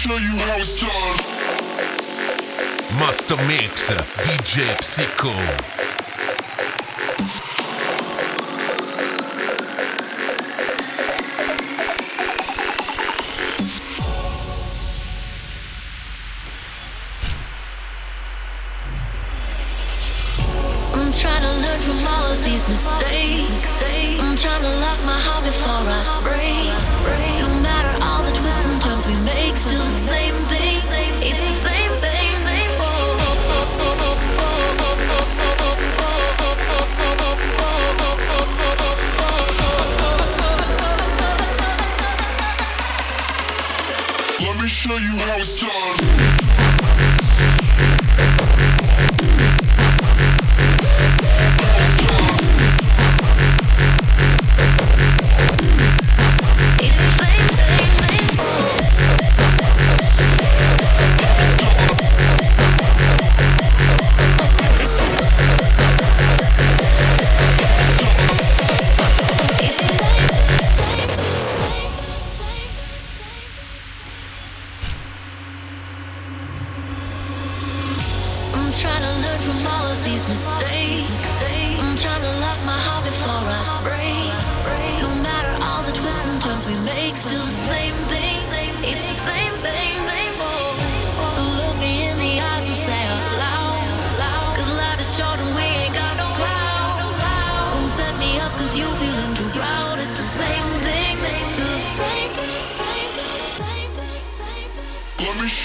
show you how it's done. Master Mix, DJ Psycho.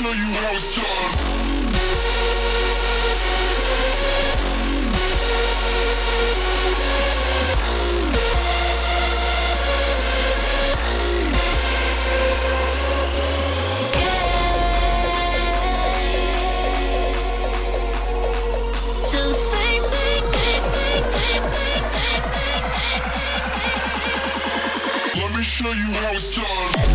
show you how it's done. show you how it's done.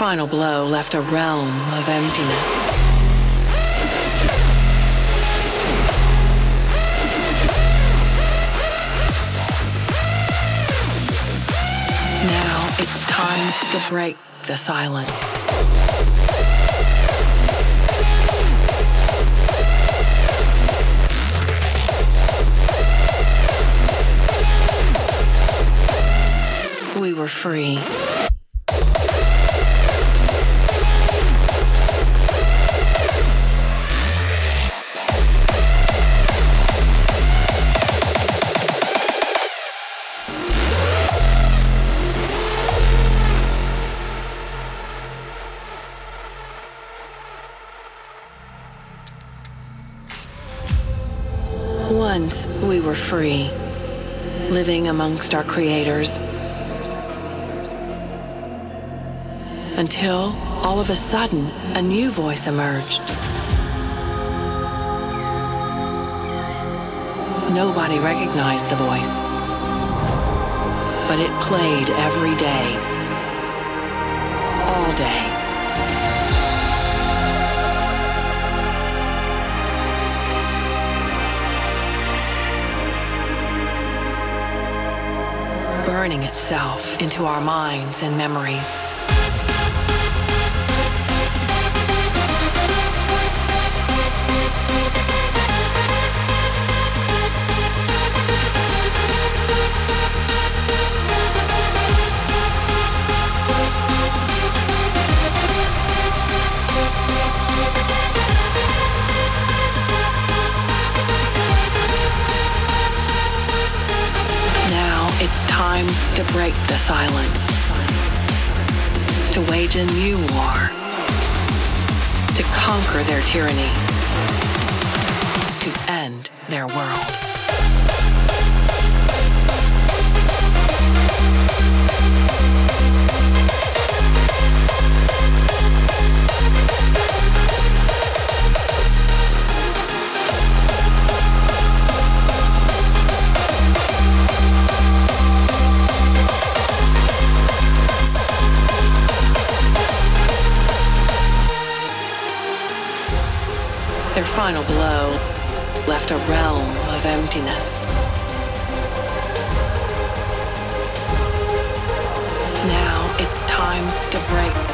Final blow left a realm of emptiness. Now it's time to break the silence. We were free. Free, living amongst our creators. Until all of a sudden, a new voice emerged. Nobody recognized the voice, but it played every day, all day. Burning itself into our minds and memories. Time to break the silence, to wage a new war, to conquer their tyranny, to end their world. Final blow left a realm of emptiness. Now it's time to break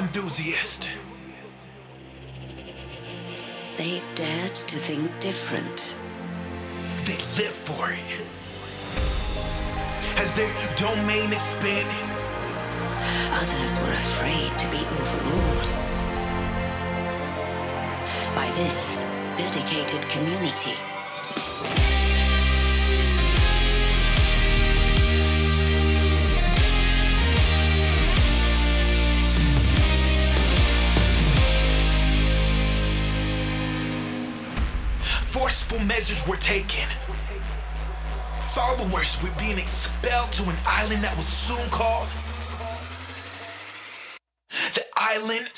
Enthusiast. They dared to think different. They live for it. As their domain expanded, others were afraid to be overruled. By this dedicated community. Measures were taken. Followers were being expelled to an island that was soon called the island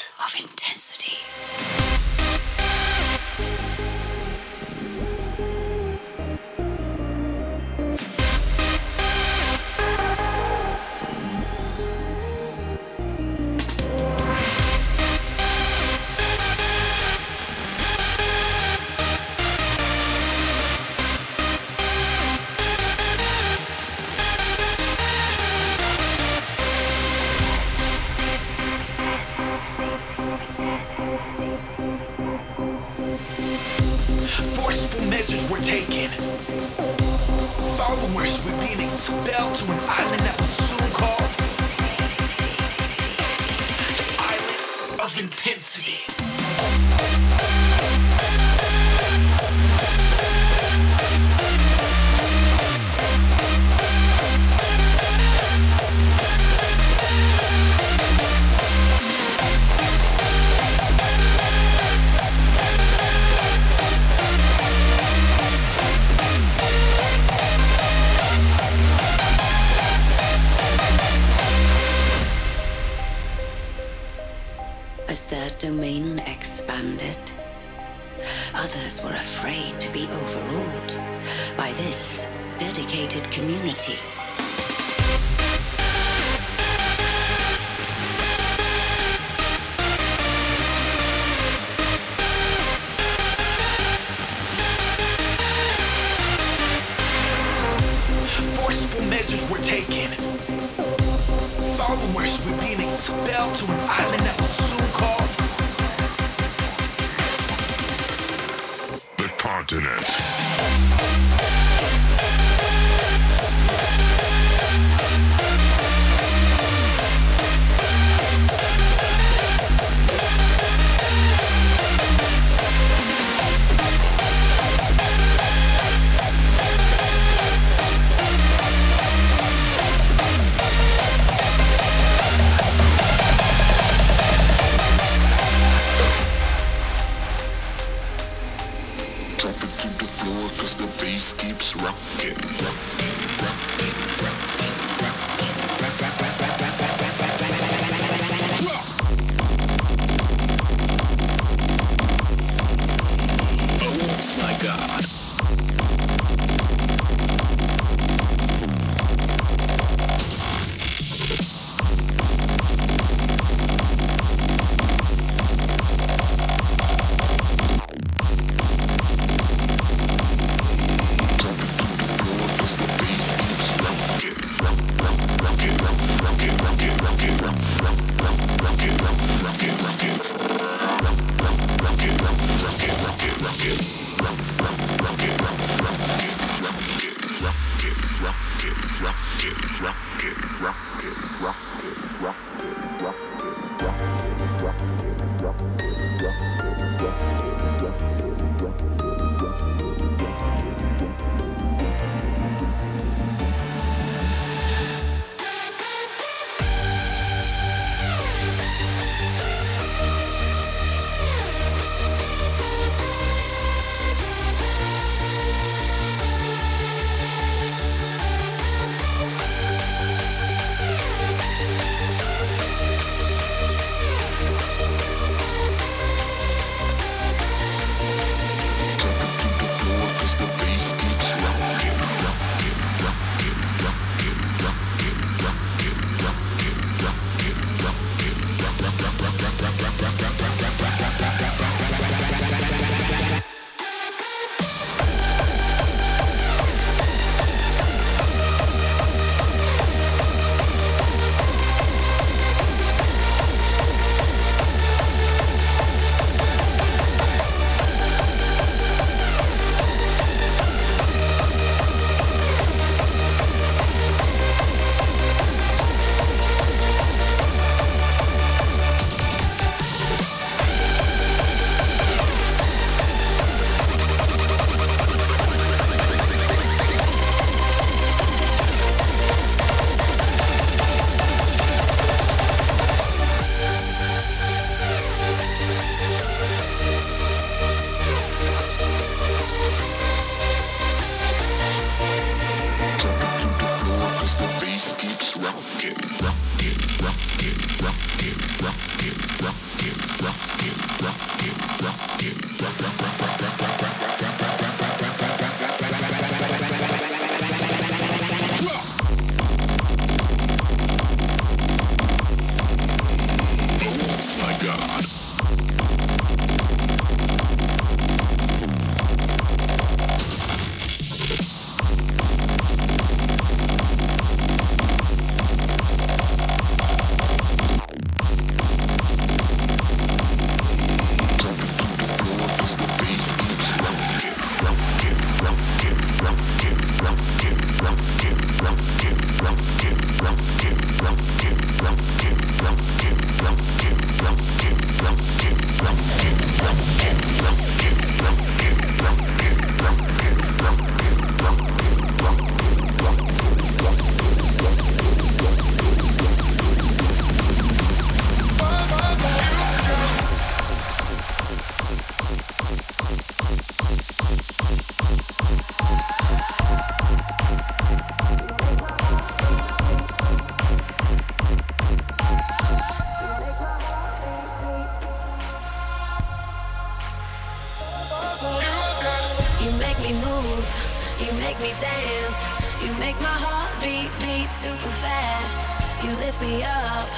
lift me up.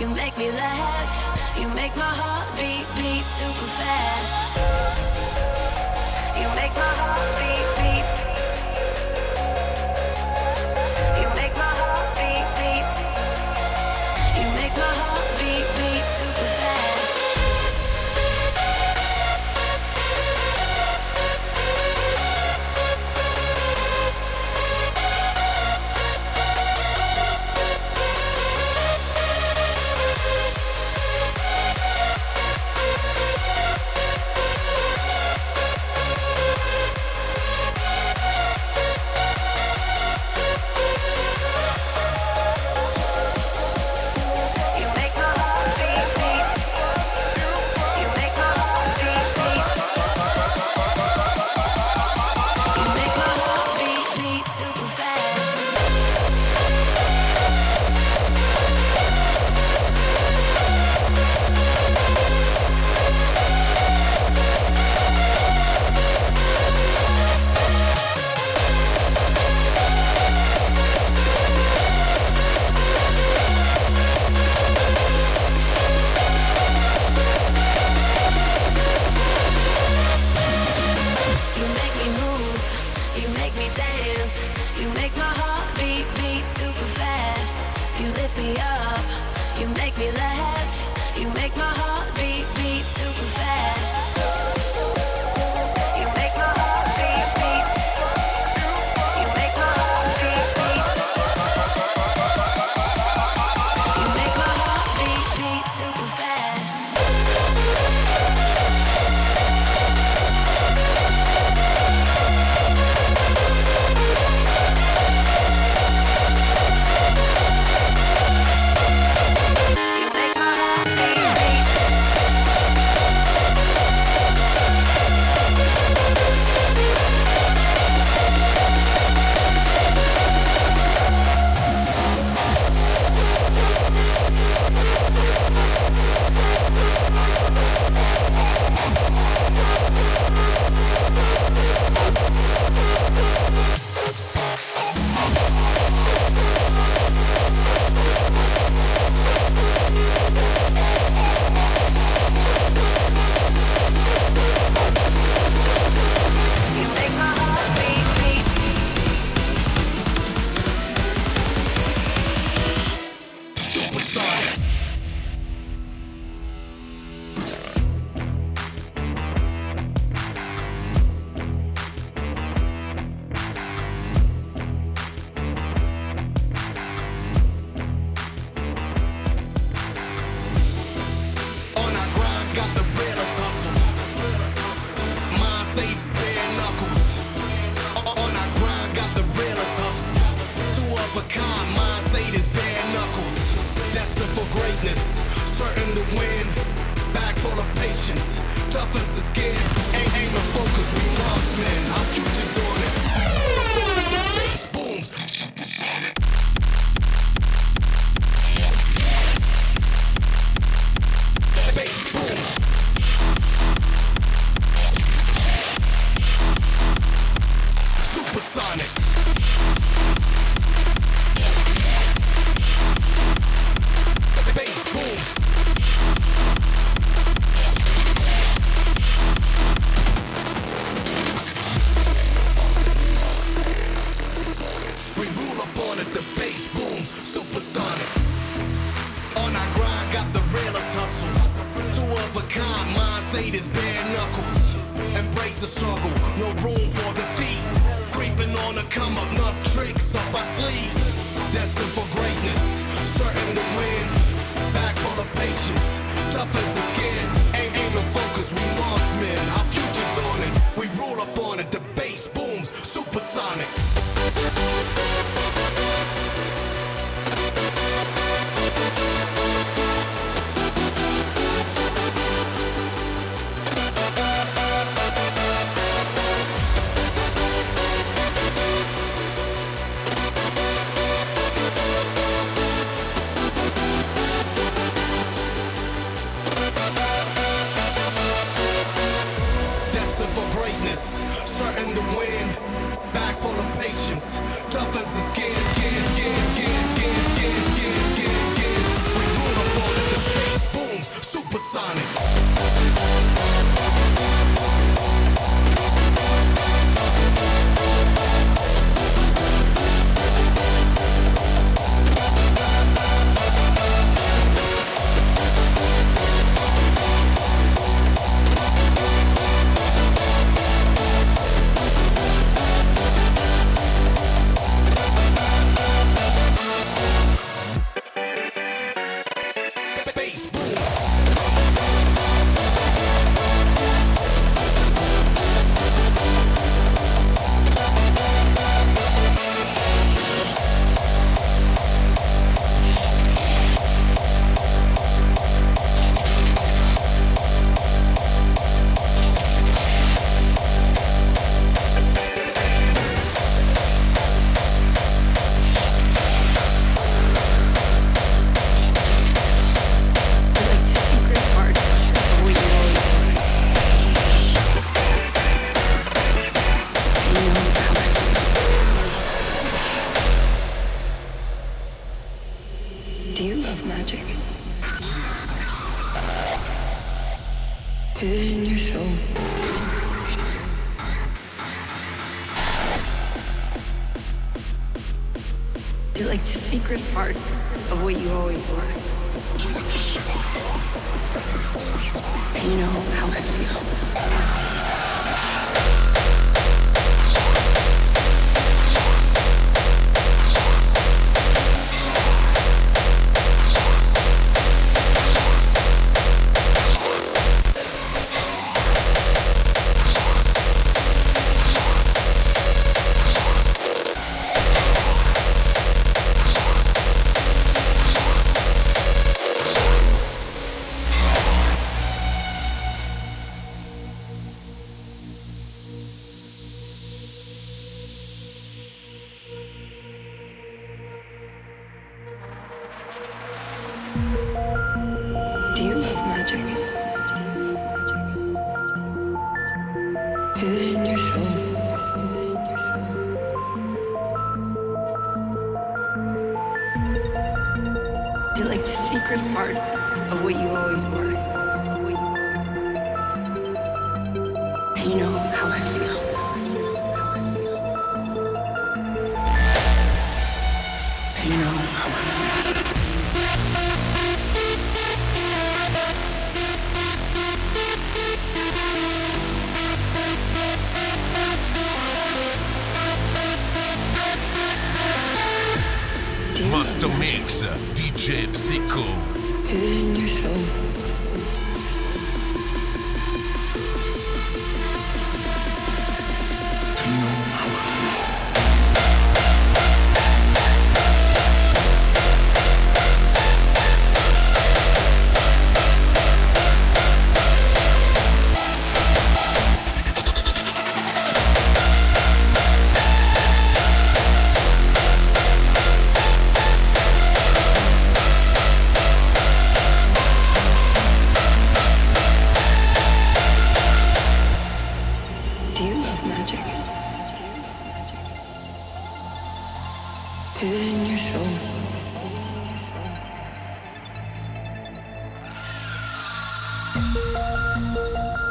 You make me laugh. You make my heart beat beat super fast. You make my heart beat.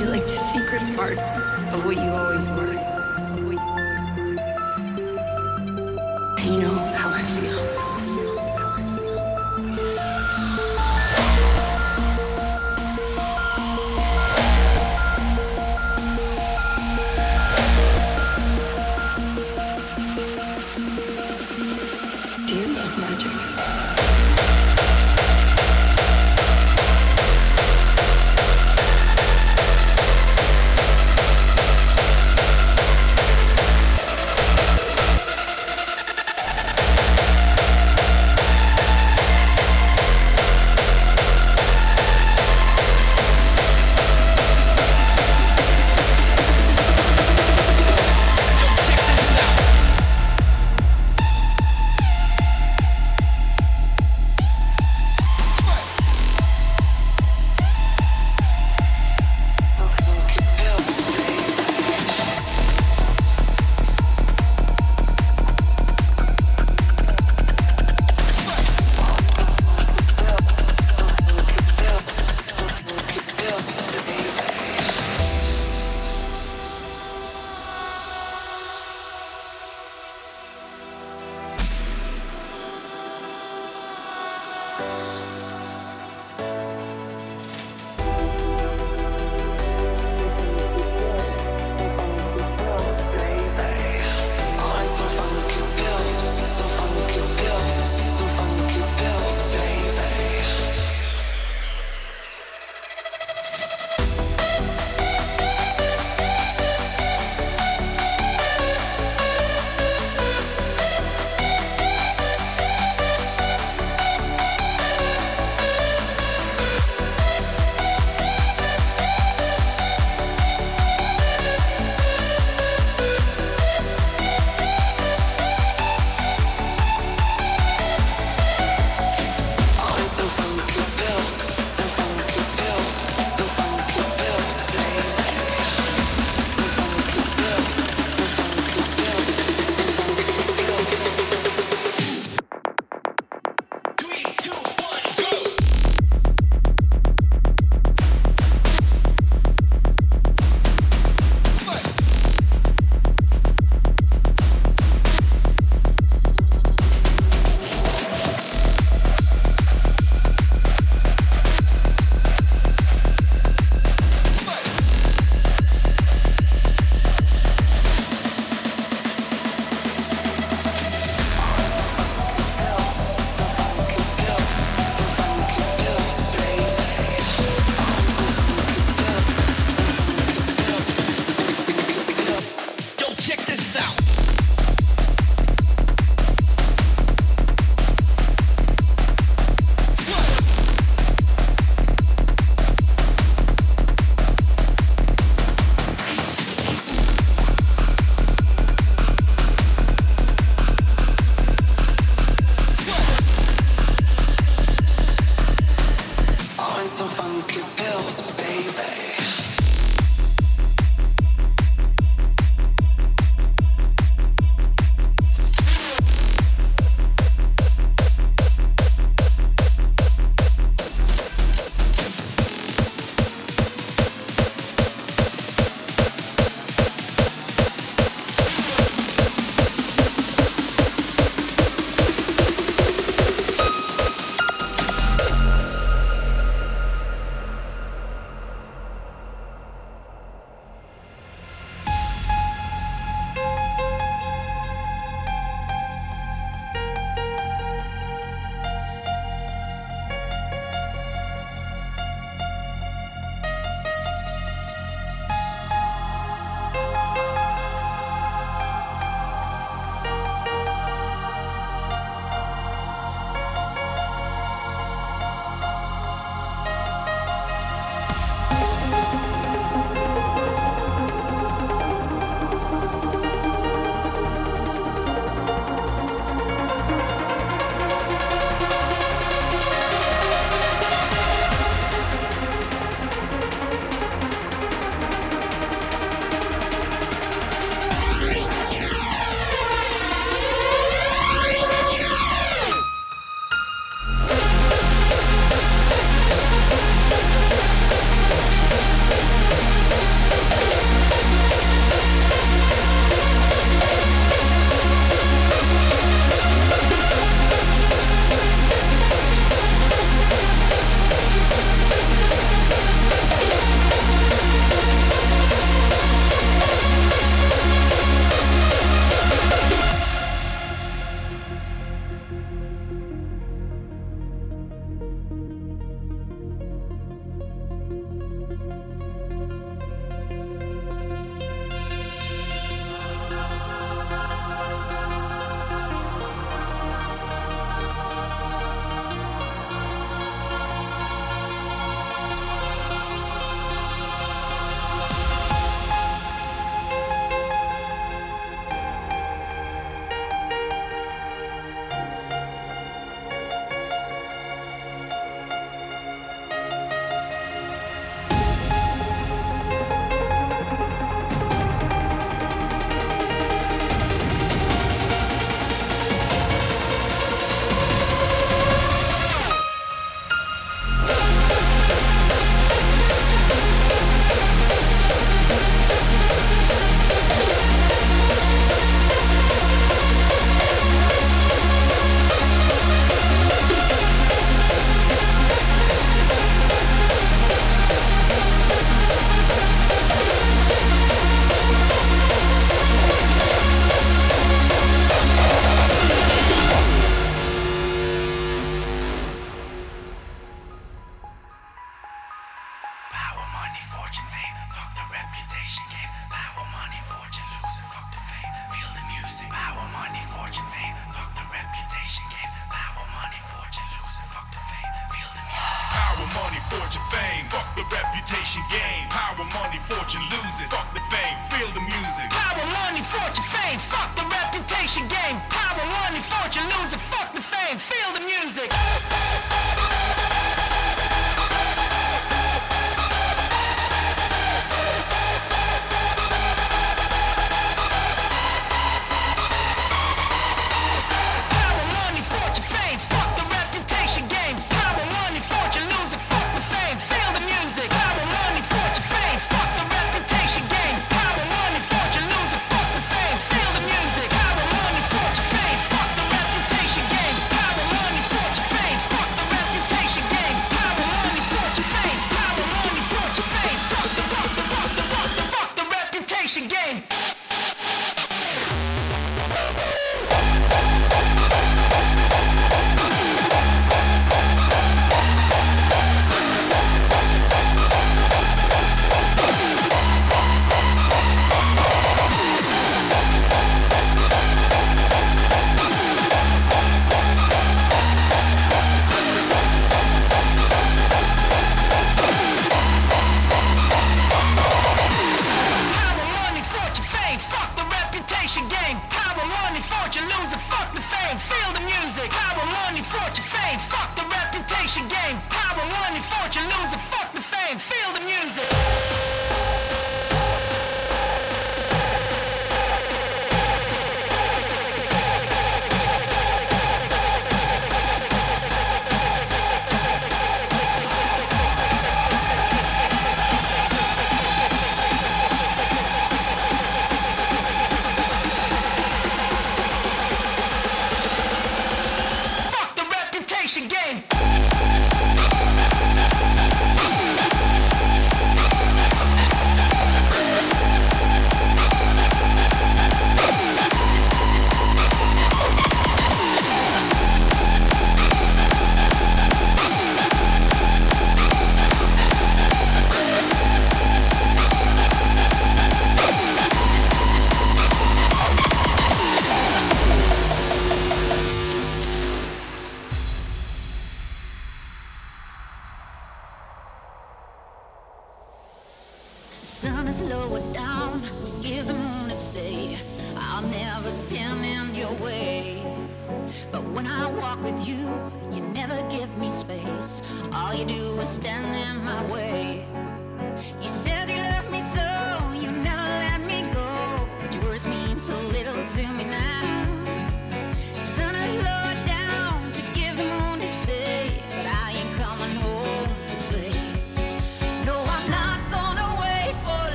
You're like the secret part of what you always were.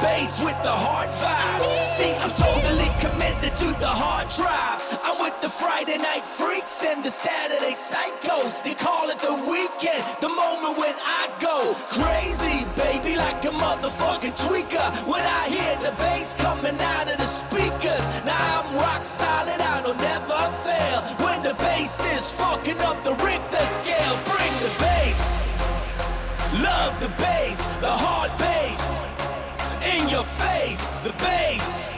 Bass with the hard vibe. See, I'm totally committed to the hard drive. I'm with the Friday night freaks and the Saturday psychos. They call it the weekend, the moment when I go crazy, baby, like a motherfucking tweaker. When I hear the bass coming out of the speakers, now I'm rock solid, I don't never fail. When the bass is fucking up the Richter scale, bring the bass. Love the bass, the hard bass. Your face, the bass.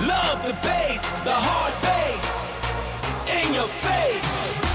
Love the bass, the hard bass. In your face.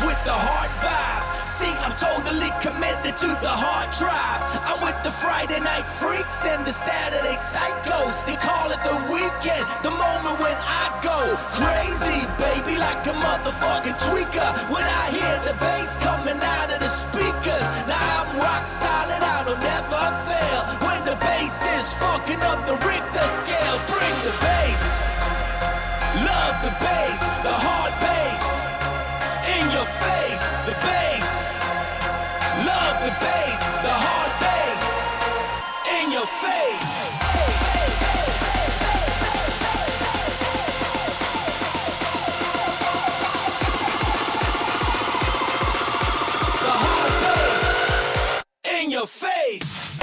With the hard vibe. See, I'm totally committed to the hard drive. I'm with the Friday night freaks and the Saturday psychos. They call it the weekend, the moment when I go crazy, baby, like a motherfucking tweaker. When I hear the bass coming out of the speakers, now I'm rock solid, I don't never fail. When the bass is fucking up the Richter scale. Bring the bass. Love the bass, the hard bass. Your face, the bass. Love the bass, the hard bass. In your face. The face.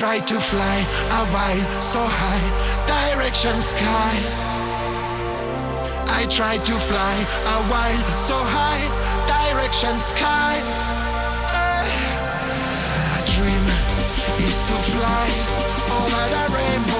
I tried to fly a while so high, direction sky. I tried to fly a while so high, direction sky. Eh. Hey. My dream is to fly over the rainbow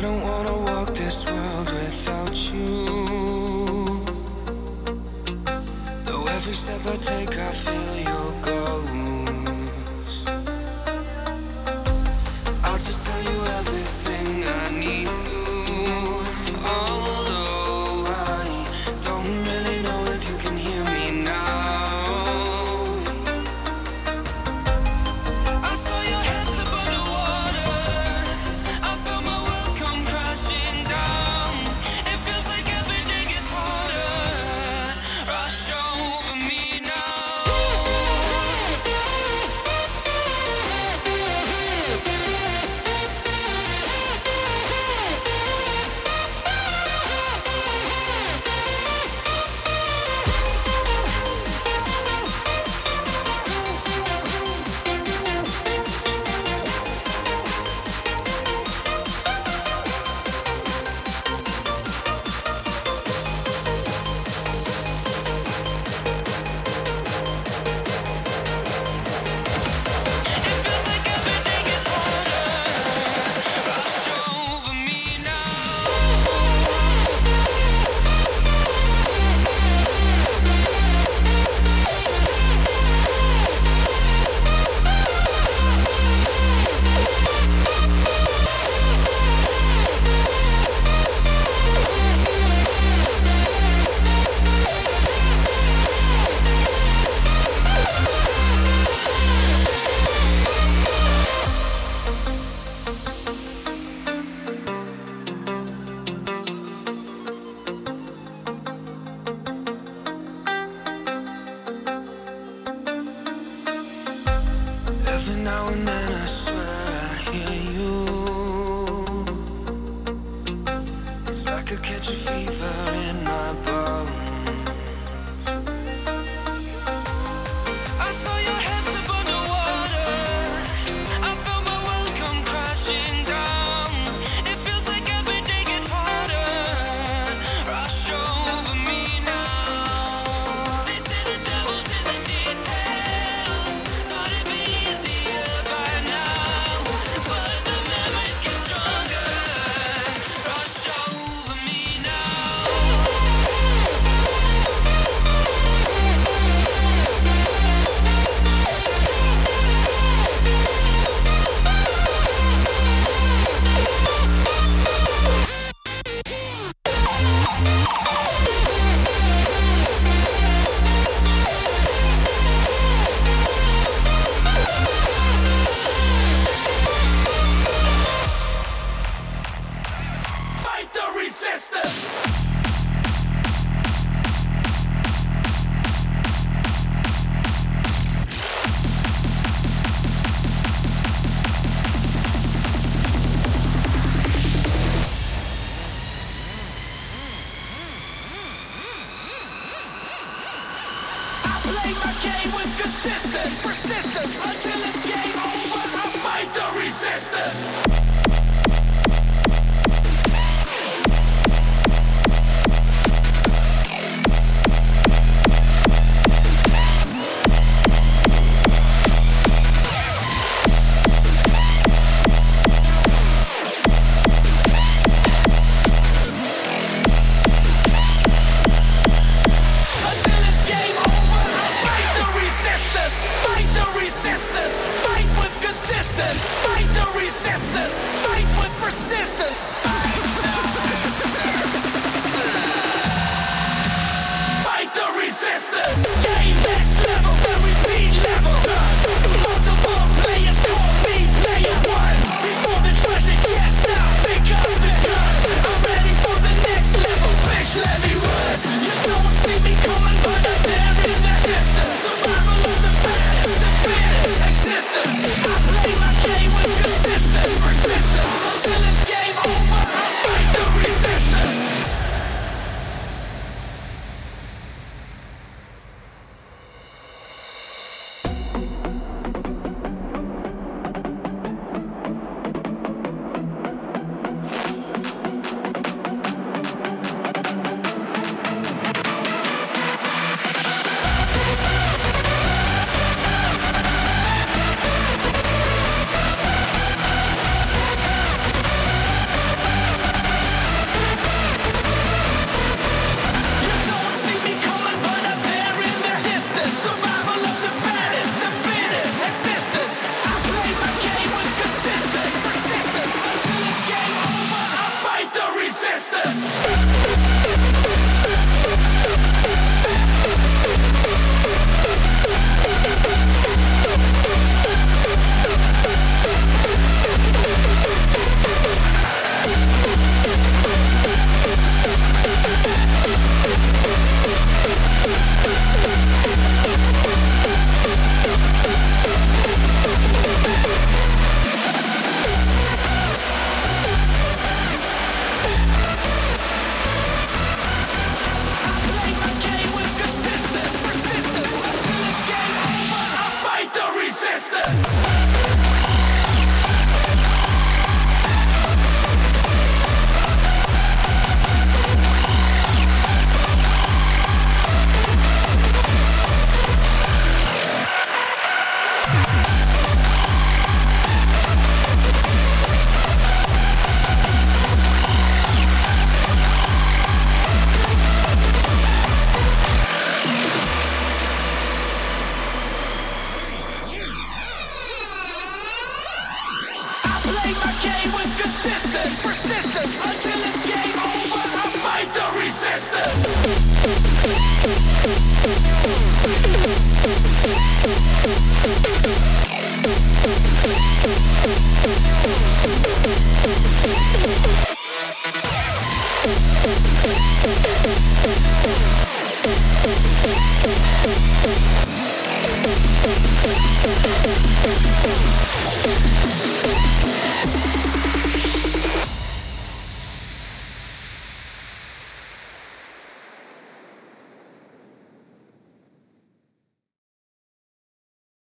I don't wanna walk this world without you. Though every step I take, I feel you. laugh and now and then.